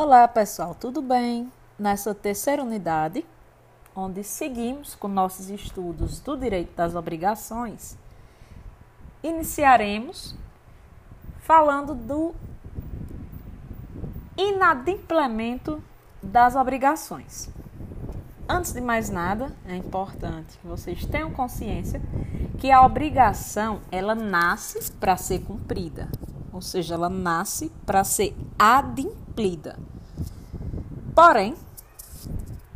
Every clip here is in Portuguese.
Olá pessoal, tudo bem? Nessa terceira unidade, onde seguimos com nossos estudos do direito das obrigações, iniciaremos falando do inadimplemento das obrigações. Antes de mais nada, é importante que vocês tenham consciência que a obrigação ela nasce para ser cumprida, ou seja, ela nasce para ser adimplida. Porém,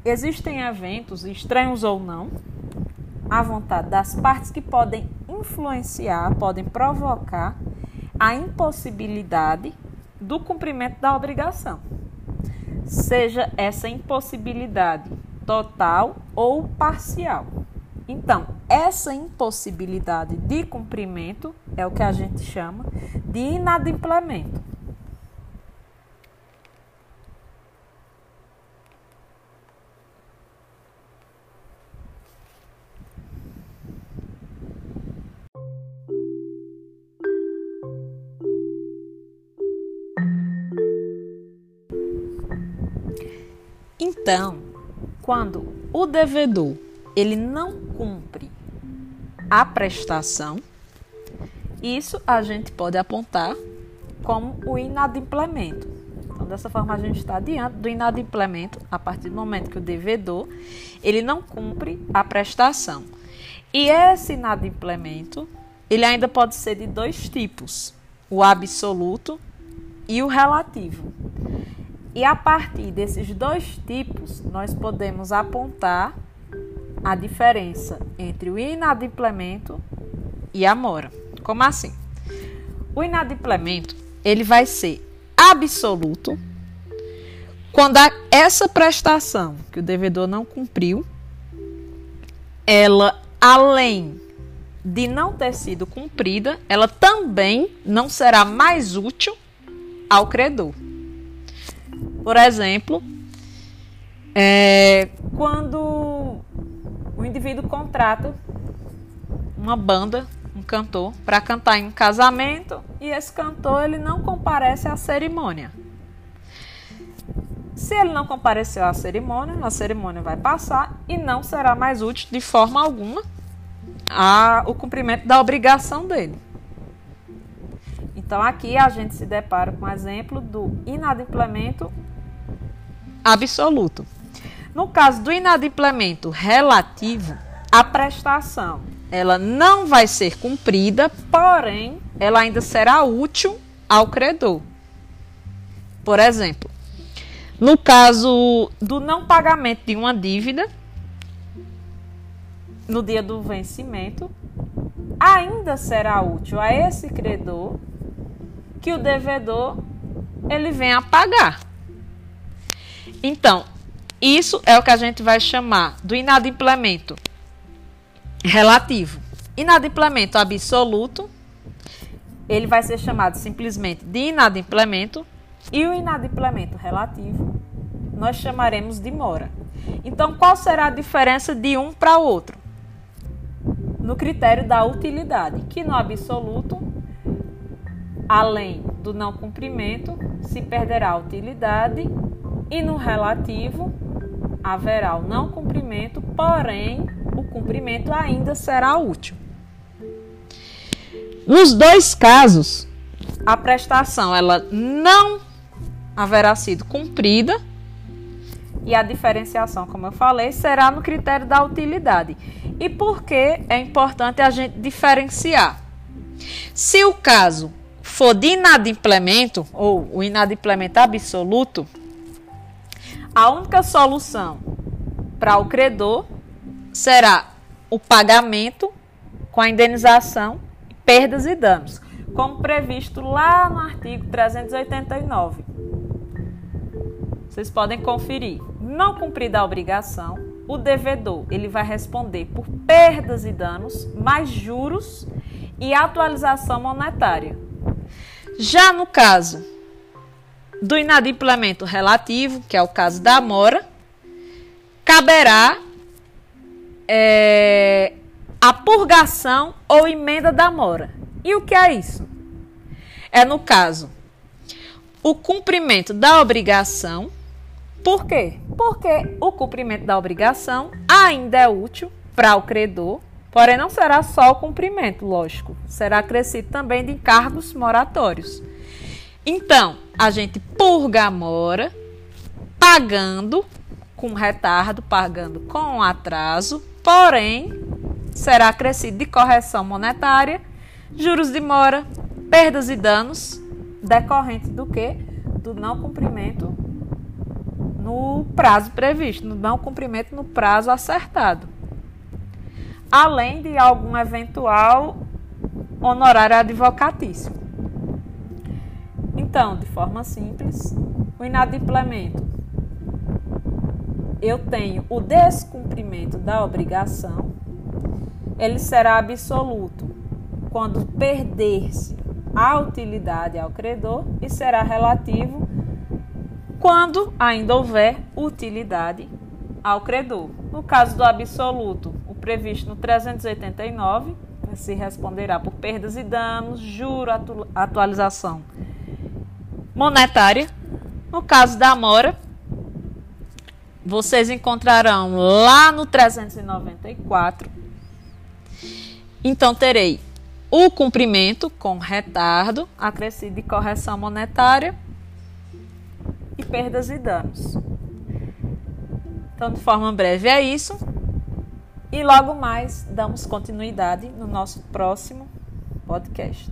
existem eventos, estranhos ou não, à vontade das partes que podem influenciar, podem provocar a impossibilidade do cumprimento da obrigação. Seja essa impossibilidade total ou parcial. Então, essa impossibilidade de cumprimento é o que a gente chama de inadimplemento. Então, quando o devedor ele não cumpre a prestação, isso a gente pode apontar como o inadimplemento. Então, dessa forma, a gente está diante do inadimplemento a partir do momento que o devedor ele não cumpre a prestação. E esse inadimplemento ele ainda pode ser de dois tipos: o absoluto e o relativo. E a partir desses dois tipos, nós podemos apontar a diferença entre o inadimplemento e a mora. Como assim? O inadimplemento, ele vai ser absoluto quando essa prestação que o devedor não cumpriu, ela além de não ter sido cumprida, ela também não será mais útil ao credor. Por exemplo, é, quando o indivíduo contrata uma banda, um cantor, para cantar em um casamento e esse cantor ele não comparece à cerimônia. Se ele não compareceu à cerimônia, a cerimônia vai passar e não será mais útil de forma alguma a, o cumprimento da obrigação dele. Então aqui a gente se depara com o exemplo do inadimplemento absoluto. No caso do inadimplemento relativo, a prestação ela não vai ser cumprida, porém ela ainda será útil ao credor. Por exemplo, no caso do não pagamento de uma dívida, no dia do vencimento, ainda será útil a esse credor que o devedor ele venha a pagar. Então, isso é o que a gente vai chamar do inadimplemento relativo. Inadimplemento absoluto, ele vai ser chamado simplesmente de inadimplemento, e o inadimplemento relativo nós chamaremos de mora. Então, qual será a diferença de um para o outro? No critério da utilidade, que no absoluto, além do não cumprimento, se perderá a utilidade e no relativo haverá o não cumprimento, porém o cumprimento ainda será útil. Nos dois casos, a prestação ela não haverá sido cumprida e a diferenciação, como eu falei, será no critério da utilidade. E por que é importante a gente diferenciar? Se o caso for de inadimplemento ou o inadimplemento absoluto, a única solução para o credor será o pagamento com a indenização, perdas e danos, como previsto lá no artigo 389. Vocês podem conferir. Não cumprida a obrigação, o devedor ele vai responder por perdas e danos, mais juros e atualização monetária. Já no caso do inadimplemento relativo, que é o caso da mora, caberá é, a purgação ou emenda da mora. E o que é isso? É no caso o cumprimento da obrigação. Por quê? Porque o cumprimento da obrigação ainda é útil para o credor, porém não será só o cumprimento, lógico, será acrescido também de encargos moratórios. Então, a gente purga a mora pagando com retardo, pagando com atraso, porém será acrescido de correção monetária, juros de mora, perdas e danos decorrentes do que? Do não cumprimento no prazo previsto, no não cumprimento no prazo acertado. Além de algum eventual honorário advocatício. Então, de forma simples, o inadimplemento eu tenho o descumprimento da obrigação, ele será absoluto quando perder-se a utilidade ao credor e será relativo quando ainda houver utilidade ao credor. No caso do absoluto, previsto no 389 se responderá por perdas e danos, juro, atualização monetária. No caso da mora, vocês encontrarão lá no 394. Então terei o cumprimento com retardo, acrescido de correção monetária e perdas e danos. Então, de forma breve, é isso. E logo mais damos continuidade no nosso próximo podcast.